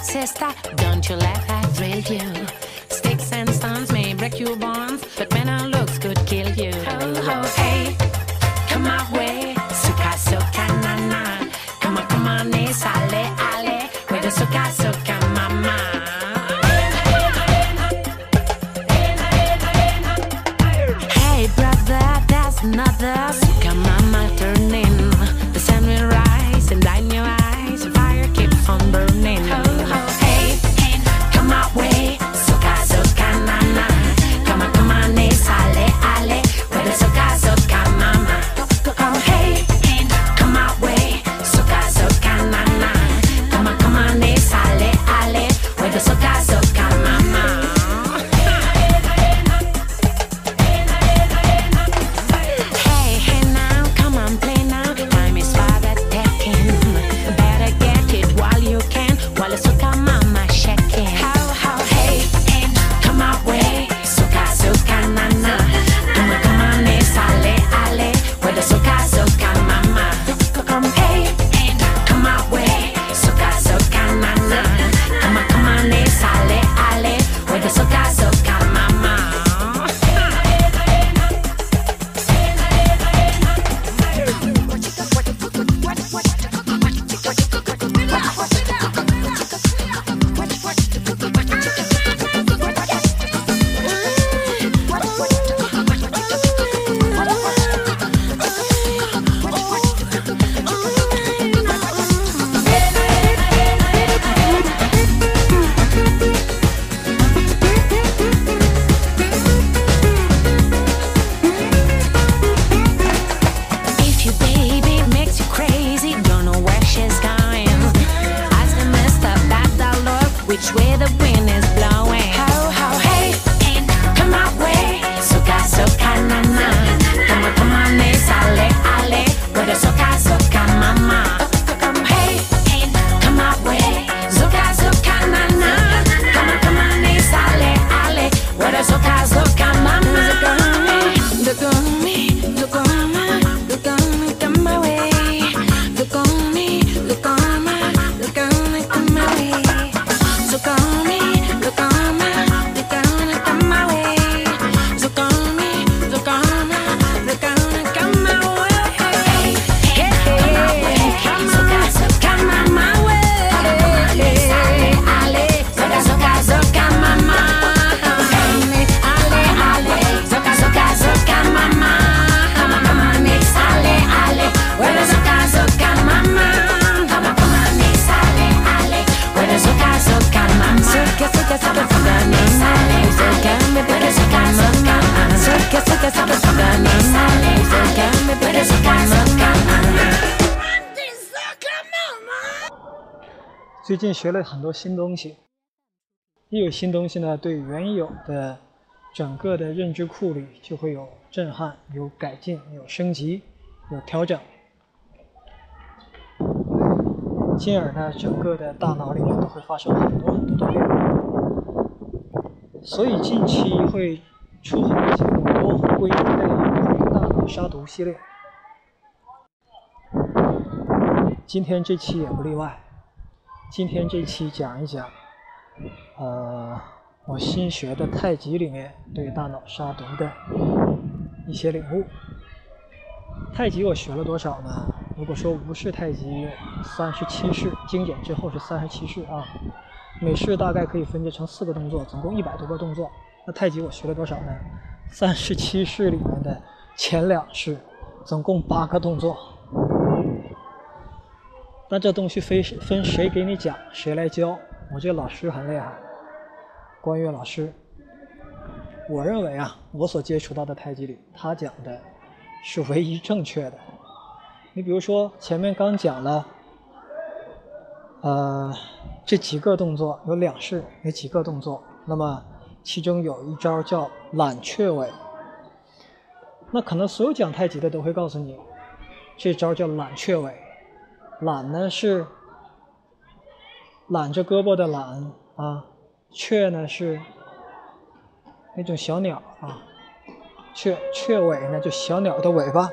that, sister. Don't you let that thrill you. Sticks and stones may break your bones, but when our 学了很多新东西，一有新东西呢，对原有的整个的认知库里就会有震撼、有改进、有升级、有调整，进而呢，整个的大脑里面都会发生很多很多的变化。所以近期会出很多节目都归类于大脑杀毒系列，今天这期也不例外。今天这期讲一讲，呃，我新学的太极里面对大脑杀毒的一些领悟。太极我学了多少呢？如果说无式太极，三十七式，精简之后是三十七式啊。每式大概可以分解成四个动作，总共一百多个动作。那太极我学了多少呢？三十七式里面的前两式，总共八个动作。那这东西非分谁给你讲，谁来教？我这个老师很厉害，关岳老师。我认为啊，我所接触到的太极里，他讲的是唯一正确的。你比如说前面刚讲了，呃，这几个动作有两式，有几个动作，那么其中有一招叫揽雀尾。那可能所有讲太极的都会告诉你，这招叫揽雀尾。揽呢是揽着胳膊的揽啊，雀呢是那种小鸟啊，雀雀尾呢就小鸟的尾巴。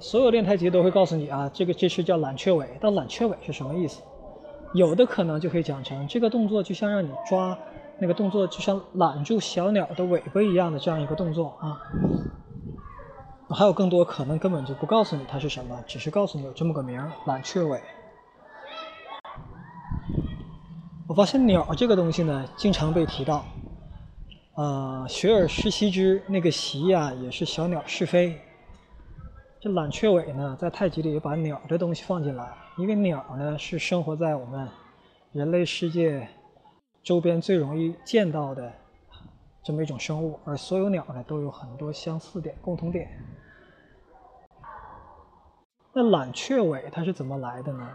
所有练太极都会告诉你啊，这个这是叫揽雀尾。但揽雀尾是什么意思？有的可能就可以讲成这个动作就像让你抓那个动作，就像揽住小鸟的尾巴一样的这样一个动作啊。还有更多可能根本就不告诉你它是什么，只是告诉你有这么个名儿——揽雀尾。我发现鸟这个东西呢，经常被提到。呃，学而时习之，那个习呀，也是小鸟是非。这揽雀尾呢，在太极里也把鸟的东西放进来，因为鸟呢是生活在我们人类世界周边最容易见到的这么一种生物，而所有鸟呢都有很多相似点、共同点。那懒雀尾它是怎么来的呢？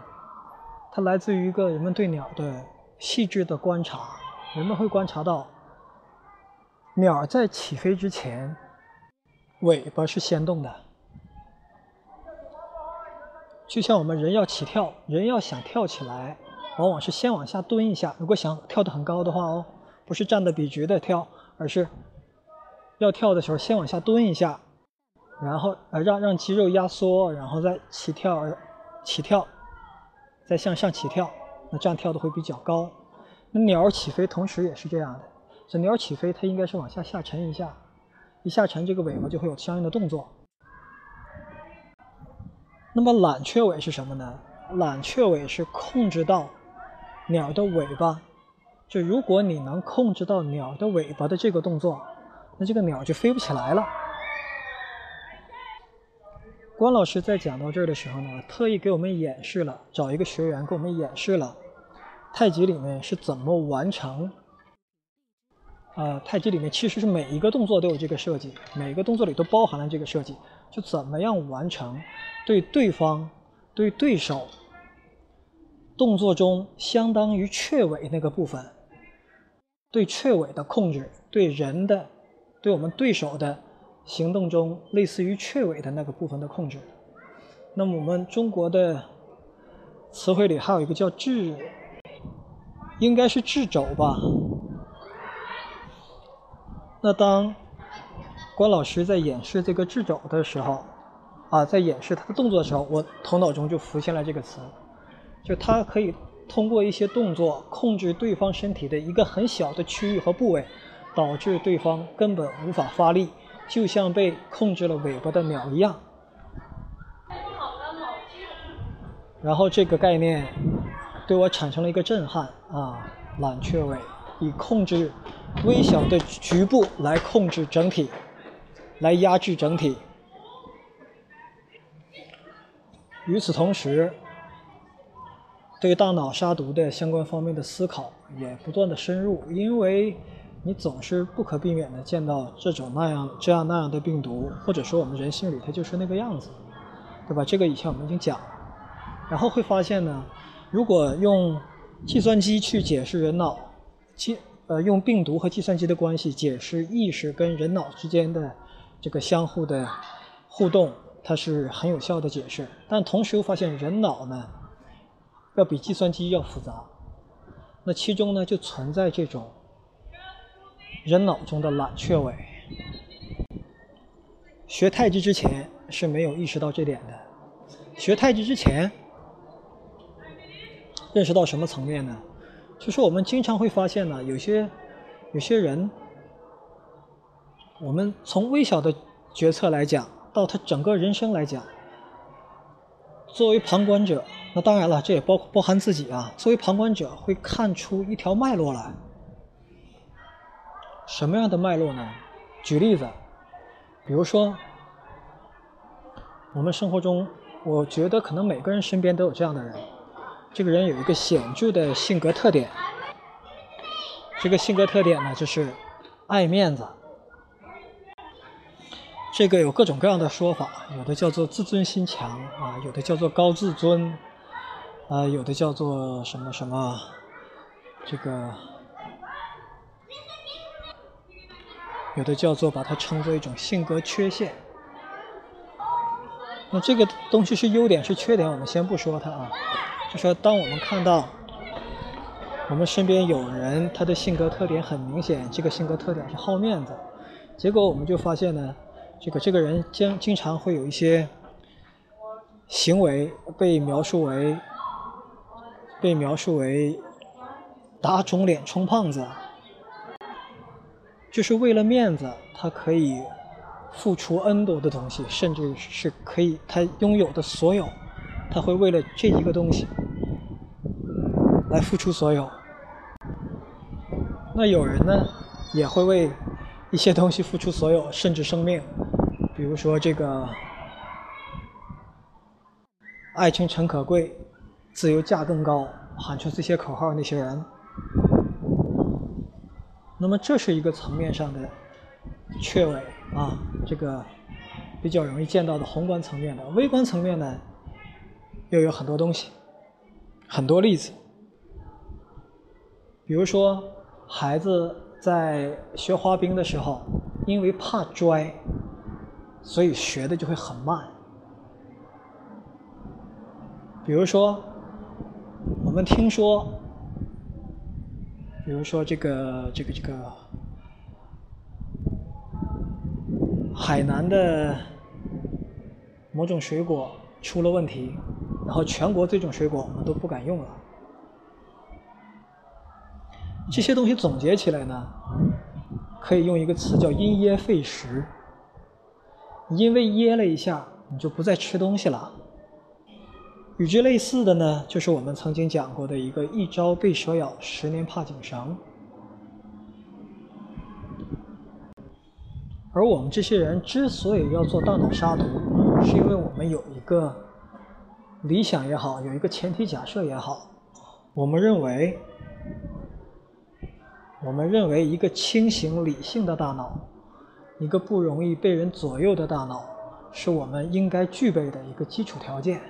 它来自于一个人们对鸟的细致的观察，人们会观察到。鸟在起飞之前，尾巴是先动的，就像我们人要起跳，人要想跳起来，往往是先往下蹲一下。如果想跳得很高的话哦，不是站得笔直的跳，而是要跳的时候先往下蹲一下，然后呃让让肌肉压缩，然后再起跳，起跳，再向上起跳，那这样跳的会比较高。那鸟起飞同时也是这样的。这鸟起飞，它应该是往下下沉一下，一下沉，这个尾巴就会有相应的动作。那么揽雀尾是什么呢？揽雀尾是控制到鸟的尾巴，就如果你能控制到鸟的尾巴的这个动作，那这个鸟就飞不起来了。关老师在讲到这儿的时候呢，特意给我们演示了，找一个学员给我们演示了太极里面是怎么完成。呃，太极里面其实是每一个动作都有这个设计，每个动作里都包含了这个设计，就怎么样完成对对方、对对手动作中相当于雀尾那个部分，对雀尾的控制，对人的、对我们对手的行动中类似于雀尾的那个部分的控制。那么我们中国的词汇里还有一个叫智，应该是智肘吧。那当关老师在演示这个智肘的时候，啊，在演示他的动作的时候，我头脑中就浮现了这个词，就他可以通过一些动作控制对方身体的一个很小的区域和部位，导致对方根本无法发力，就像被控制了尾巴的鸟一样。然后这个概念对我产生了一个震撼啊，揽雀尾以控制。微小的局部来控制整体，来压制整体。与此同时，对大脑杀毒的相关方面的思考也不断的深入，因为你总是不可避免的见到这种那样这样那样的病毒，或者说我们人性里它就是那个样子，对吧？这个以前我们已经讲了，然后会发现呢，如果用计算机去解释人脑，其呃，用病毒和计算机的关系解释意识跟人脑之间的这个相互的互动，它是很有效的解释。但同时又发现人脑呢，要比计算机要复杂。那其中呢，就存在这种人脑中的懒雀尾。学太极之前是没有意识到这点的。学太极之前，认识到什么层面呢？就是我们经常会发现呢，有些有些人，我们从微小的决策来讲，到他整个人生来讲，作为旁观者，那当然了，这也包包含自己啊。作为旁观者，会看出一条脉络来。什么样的脉络呢？举例子，比如说，我们生活中，我觉得可能每个人身边都有这样的人。这个人有一个显著的性格特点，这个性格特点呢，就是爱面子。这个有各种各样的说法，有的叫做自尊心强啊，有的叫做高自尊，啊，有的叫做什么什么，这个有的叫做把它称作一种性格缺陷。那这个东西是优点是缺点，我们先不说它啊。就说，当我们看到我们身边有人，他的性格特点很明显，这个性格特点是好面子，结果我们就发现呢，这个这个人经经常会有一些行为被描述为被描述为打肿脸充胖子，就是为了面子，他可以付出 N 多的东西，甚至是可以他拥有的所有，他会为了这一个东西来付出所有。那有人呢，也会为一些东西付出所有，甚至生命，比如说这个“爱情诚可贵，自由价更高”。喊出这些口号那些人，那么这是一个层面上的缺尾啊，这个比较容易见到的宏观层面的。微观层面呢，又有很多东西，很多例子。比如说，孩子在学滑冰的时候，因为怕摔，所以学的就会很慢。比如说。我们听说，比如说这个这个这个海南的某种水果出了问题，然后全国这种水果我们都不敢用了。这些东西总结起来呢，可以用一个词叫“因噎废食”，因为噎了一下，你就不再吃东西了。与之类似的呢，就是我们曾经讲过的一个“一朝被蛇咬，十年怕井绳”。而我们这些人之所以要做大脑杀毒，是因为我们有一个理想也好，有一个前提假设也好，我们认为，我们认为一个清醒理性的大脑，一个不容易被人左右的大脑，是我们应该具备的一个基础条件。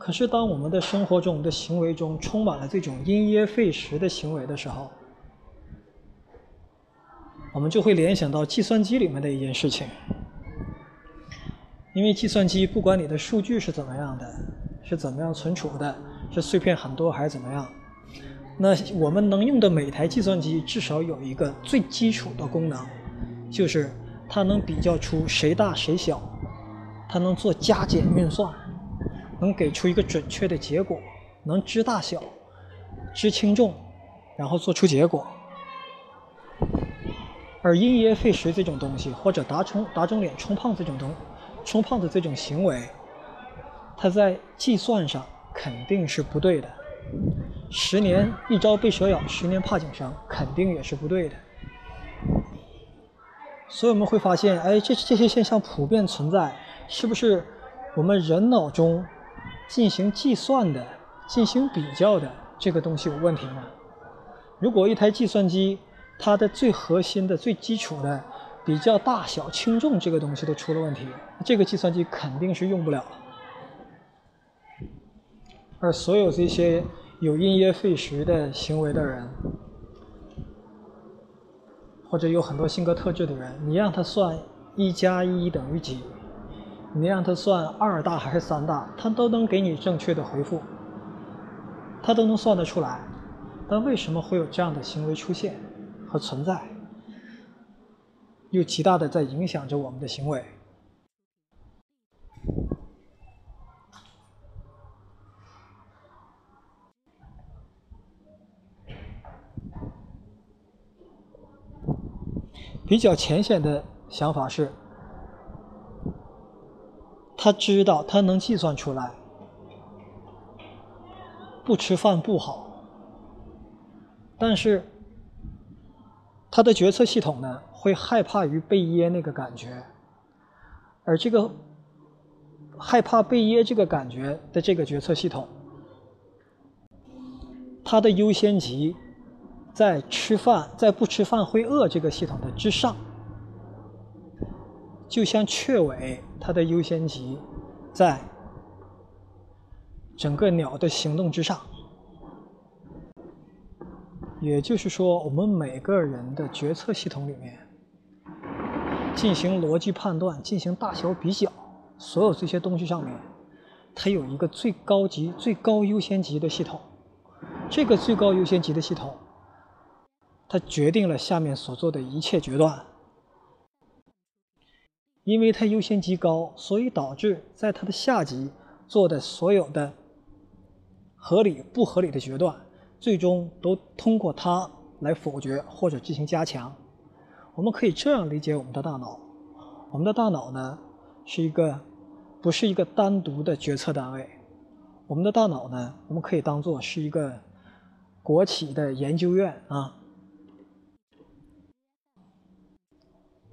可是，当我们的生活中、我们的行为中充满了这种因噎废食的行为的时候，我们就会联想到计算机里面的一件事情。因为计算机不管你的数据是怎么样的，是怎么样存储的，是碎片很多还是怎么样，那我们能用的每台计算机至少有一个最基础的功能，就是它能比较出谁大谁小，它能做加减运算。能给出一个准确的结果，能知大小、知轻重，然后做出结果。而因噎废食这种东西，或者打肿打肿脸充胖这种东充胖子这种行为，它在计算上肯定是不对的。十年一朝被蛇咬，十年怕井绳，肯定也是不对的。所以我们会发现，哎，这这些现象普遍存在，是不是我们人脑中？进行计算的、进行比较的这个东西有问题吗？如果一台计算机它的最核心的、最基础的比较大小、轻重这个东西都出了问题，这个计算机肯定是用不了。而所有这些有因噎废食的行为的人，或者有很多性格特质的人，你让他算一加一等于几？你让他算二大还是三大，他都能给你正确的回复，他都能算得出来。但为什么会有这样的行为出现和存在，又极大的在影响着我们的行为？比较浅显的想法是。他知道，他能计算出来，不吃饭不好。但是，他的决策系统呢，会害怕于被噎那个感觉，而这个害怕被噎这个感觉的这个决策系统，它的优先级在吃饭，在不吃饭会饿这个系统的之上。就像雀尾，它的优先级在整个鸟的行动之上。也就是说，我们每个人的决策系统里面，进行逻辑判断、进行大小比较，所有这些东西上面，它有一个最高级、最高优先级的系统。这个最高优先级的系统，它决定了下面所做的一切决断。因为它优先级高，所以导致在它的下级做的所有的合理不合理的决断，最终都通过它来否决或者进行加强。我们可以这样理解我们的大脑：我们的大脑呢是一个不是一个单独的决策单位，我们的大脑呢我们可以当做是一个国企的研究院啊。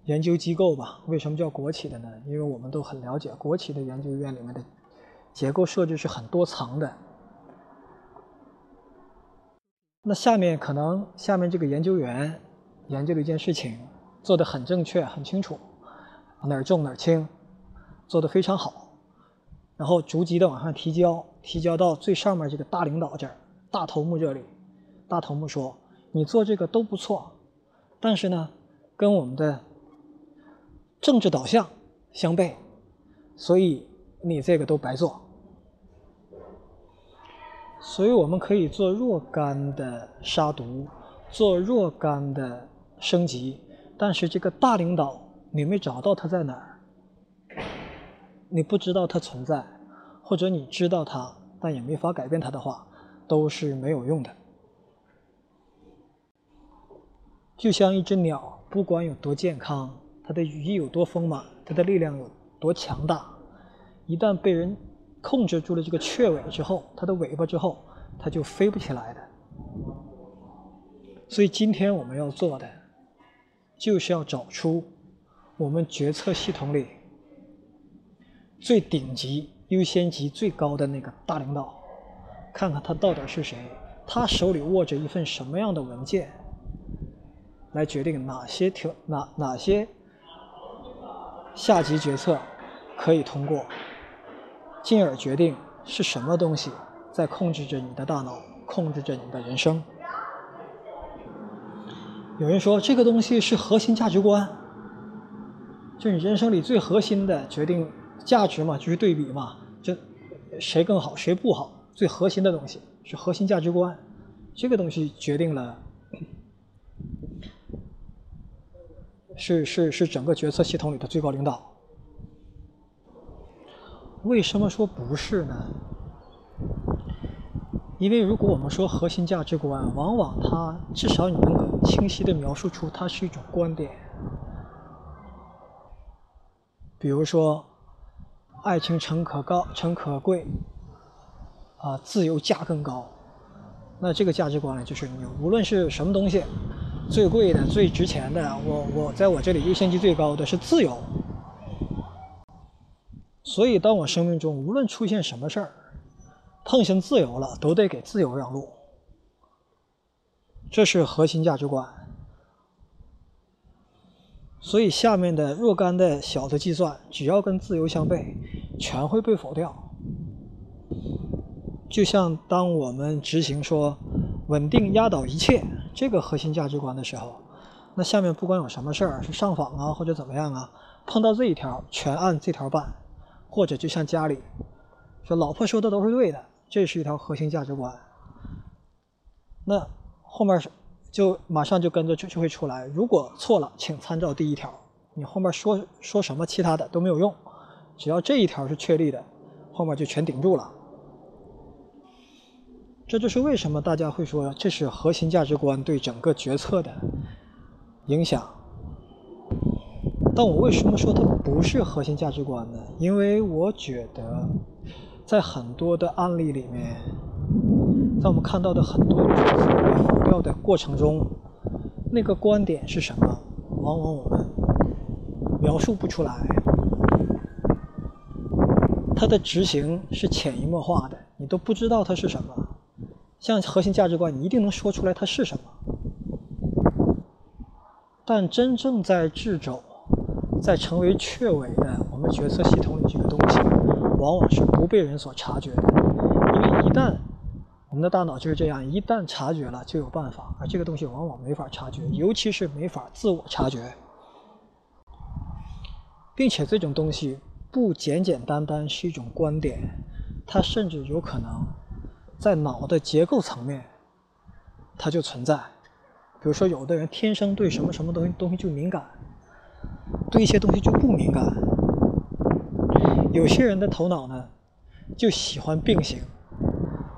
研究机构吧，为什么叫国企的呢？因为我们都很了解，国企的研究院里面的结构设置是很多层的。那下面可能下面这个研究员研究的一件事情做得很正确、很清楚，哪儿重哪儿轻，做得非常好，然后逐级的往上提交，提交到最上面这个大领导这儿、大头目这里，大头目说：“你做这个都不错，但是呢，跟我们的。”政治导向相悖，所以你这个都白做。所以我们可以做若干的杀毒，做若干的升级，但是这个大领导你没找到他在哪儿，你不知道他存在，或者你知道他但也没法改变他的话，都是没有用的。就像一只鸟，不管有多健康。它的羽翼有多丰满，它的力量有多强大，一旦被人控制住了这个雀尾之后，它的尾巴之后，它就飞不起来的。所以今天我们要做的，就是要找出我们决策系统里最顶级、优先级最高的那个大领导，看看他到底是谁，他手里握着一份什么样的文件，来决定哪些条哪哪些。下级决策可以通过，进而决定是什么东西在控制着你的大脑，控制着你的人生。有人说这个东西是核心价值观，就你人生里最核心的决定价值嘛，就是对比嘛，就谁更好谁不好，最核心的东西是核心价值观，这个东西决定了。是是是整个决策系统里的最高领导。为什么说不是呢？因为如果我们说核心价值观，往往它至少你能够清晰的描述出它是一种观点。比如说，爱情诚可高，诚可贵，啊，自由价更高。那这个价值观呢，就是你无论是什么东西。最贵的、最值钱的，我我在我这里优先级最高的是自由。所以，当我生命中无论出现什么事儿，碰上自由了，都得给自由让路。这是核心价值观。所以，下面的若干的小的计算，只要跟自由相悖，全会被否掉。就像当我们执行说稳定压倒一切。这个核心价值观的时候，那下面不管有什么事儿，是上访啊或者怎么样啊，碰到这一条全按这条办，或者就像家里说老婆说的都是对的，这是一条核心价值观。那后面就马上就跟着就就会出来，如果错了，请参照第一条。你后面说说什么其他的都没有用，只要这一条是确立的，后面就全顶住了。这就是为什么大家会说这是核心价值观对整个决策的影响。但我为什么说它不是核心价值观呢？因为我觉得，在很多的案例里面，在我们看到的很多决策被否掉的过程中，那个观点是什么？往往我们描述不出来。它的执行是潜移默化的，你都不知道它是什么。像核心价值观，你一定能说出来它是什么。但真正在智肘，在成为雀尾的我们决策系统里这个东西，往往是不被人所察觉的。因为一旦我们的大脑就是这样，一旦察觉了就有办法，而这个东西往往没法察觉，尤其是没法自我察觉，并且这种东西不简简单单是一种观点，它甚至有可能。在脑的结构层面，它就存在。比如说，有的人天生对什么什么东西东西就敏感，对一些东西就不敏感。有些人的头脑呢，就喜欢并行，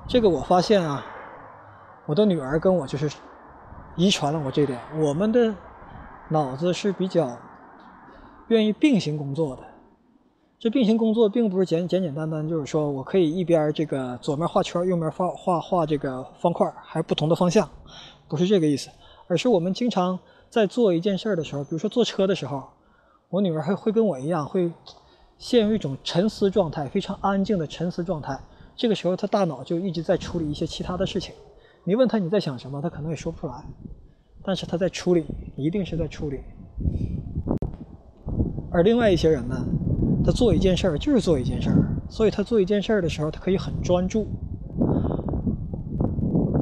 这个我发现啊，我的女儿跟我就是遗传了我这点，我们的脑子是比较愿意并行工作的。这并行工作并不是简简简单单，就是说我可以一边这个左面画圈，右面画画画这个方块，还不同的方向，不是这个意思，而是我们经常在做一件事儿的时候，比如说坐车的时候，我女儿还会跟我一样，会陷入一种沉思状态，非常安静的沉思状态。这个时候，她大脑就一直在处理一些其他的事情。你问她你在想什么，她可能也说不出来，但是她在处理，一定是在处理。而另外一些人呢？他做一件事儿就是做一件事儿，所以他做一件事儿的时候，他可以很专注。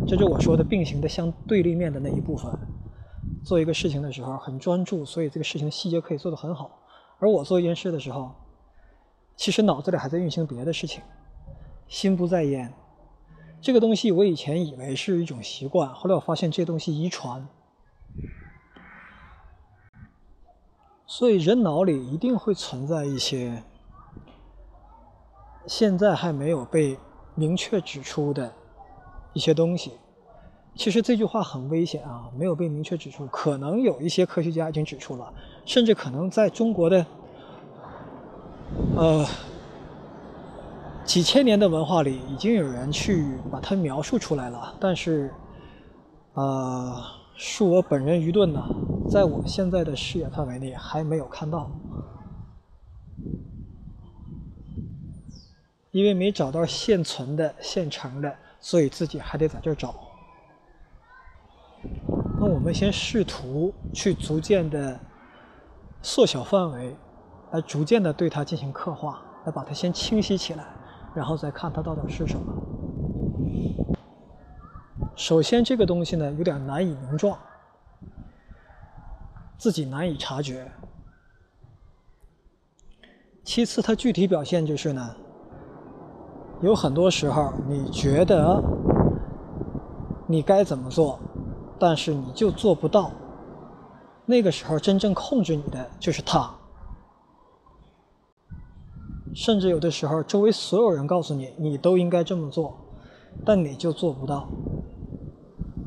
这就我说的并行的相对立面的那一部分。做一个事情的时候很专注，所以这个事情细节可以做得很好。而我做一件事的时候，其实脑子里还在运行别的事情，心不在焉。这个东西我以前以为是一种习惯，后来我发现这东西遗传。所以人脑里一定会存在一些现在还没有被明确指出的一些东西。其实这句话很危险啊，没有被明确指出，可能有一些科学家已经指出了，甚至可能在中国的呃几千年的文化里，已经有人去把它描述出来了。但是，啊。恕我本人愚钝呐，在我现在的视野范围内还没有看到，因为没找到现存的、现成的，所以自己还得在这儿找。那我们先试图去逐渐的缩小范围，来逐渐的对它进行刻画，来把它先清晰起来，然后再看它到底是什么。首先，这个东西呢有点难以名状，自己难以察觉。其次，它具体表现就是呢，有很多时候你觉得你该怎么做，但是你就做不到。那个时候，真正控制你的就是他。甚至有的时候，周围所有人告诉你你都应该这么做，但你就做不到。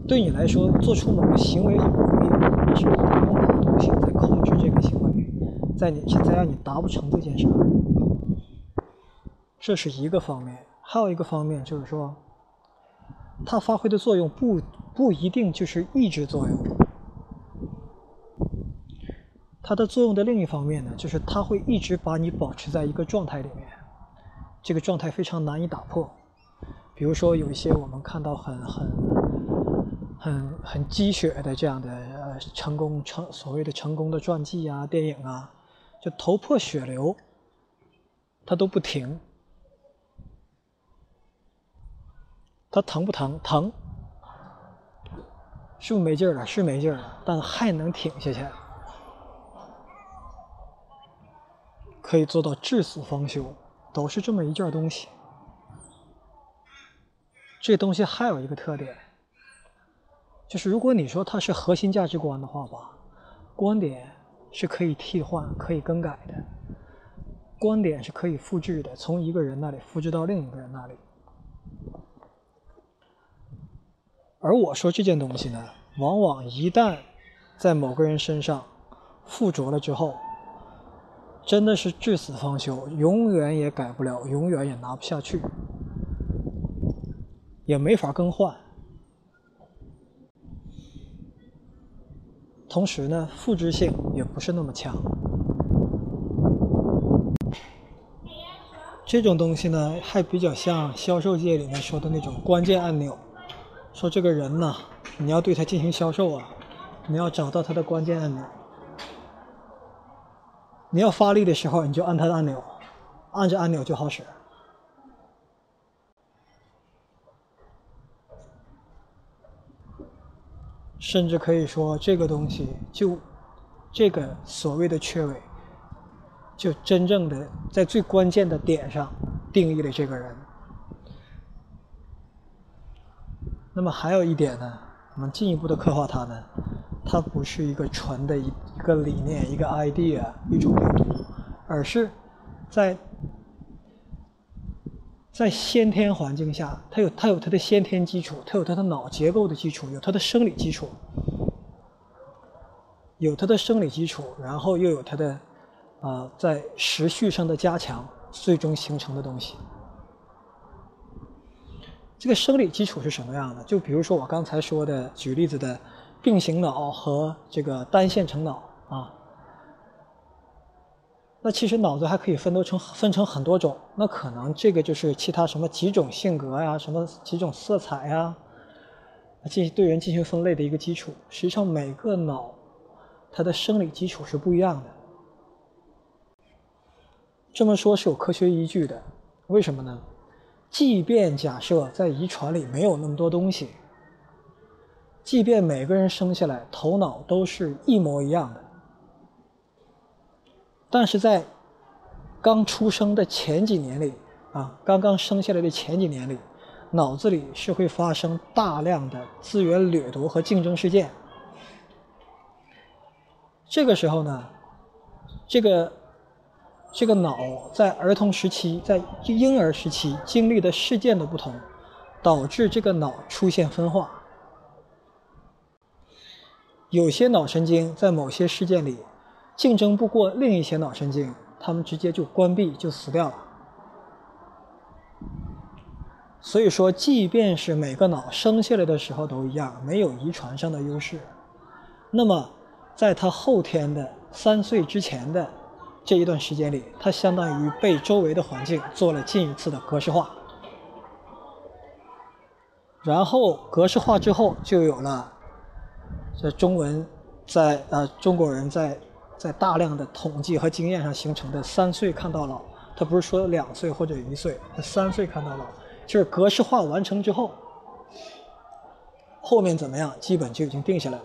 对你来说，做出某个行为很容易，但是有某个东西在控制这个行为，在你在让你达不成这件事儿。这是一个方面，还有一个方面就是说，它发挥的作用不不一定就是抑制作用。它的作用的另一方面呢，就是它会一直把你保持在一个状态里面，这个状态非常难以打破。比如说，有一些我们看到很很。很很鸡血的这样的呃成功成所谓的成功的传记啊电影啊，就头破血流，他都不停，他疼不疼？疼，是不是没劲儿了？是没劲儿了，但还能挺下去，可以做到至死方休，都是这么一件东西。这东西还有一个特点。就是如果你说它是核心价值观的话吧，观点是可以替换、可以更改的，观点是可以复制的，从一个人那里复制到另一个人那里。而我说这件东西呢，往往一旦在某个人身上附着了之后，真的是至死方休，永远也改不了，永远也拿不下去，也没法更换。同时呢，复制性也不是那么强。这种东西呢，还比较像销售界里面说的那种关键按钮。说这个人呢，你要对他进行销售啊，你要找到他的关键按钮。你要发力的时候，你就按他的按钮，按着按钮就好使。甚至可以说，这个东西就这个所谓的缺位，就真正的在最关键的点上定义了这个人。那么还有一点呢，我们进一步的刻画它呢，它不是一个纯的一一个理念、一个 idea、一种维度，而是在在先天环境下，它有它有它的先天基础，它有它的脑结构的基础，有它的生理基础，有它的生理基础，然后又有它的啊在时序上的加强，最终形成的东西。这个生理基础是什么样的？就比如说我刚才说的，举例子的并行脑和这个单线程脑啊。那其实脑子还可以分多成分成很多种，那可能这个就是其他什么几种性格呀，什么几种色彩呀，进行对人进行分类的一个基础。实际上每个脑它的生理基础是不一样的。这么说是有科学依据的，为什么呢？即便假设在遗传里没有那么多东西，即便每个人生下来头脑都是一模一样的。但是在刚出生的前几年里，啊，刚刚生下来的前几年里，脑子里是会发生大量的资源掠夺和竞争事件。这个时候呢，这个这个脑在儿童时期、在婴儿时期经历的事件的不同，导致这个脑出现分化。有些脑神经在某些事件里。竞争不过另一些脑神经，他们直接就关闭就死掉了。所以说，即便是每个脑生下来的时候都一样，没有遗传上的优势，那么在他后天的三岁之前的这一段时间里，他相当于被周围的环境做了近一次的格式化。然后格式化之后，就有了这中文在呃中国人在。在大量的统计和经验上形成的“三岁看到老”，他不是说两岁或者一岁，他三岁看到老，就是格式化完成之后，后面怎么样，基本就已经定下来了。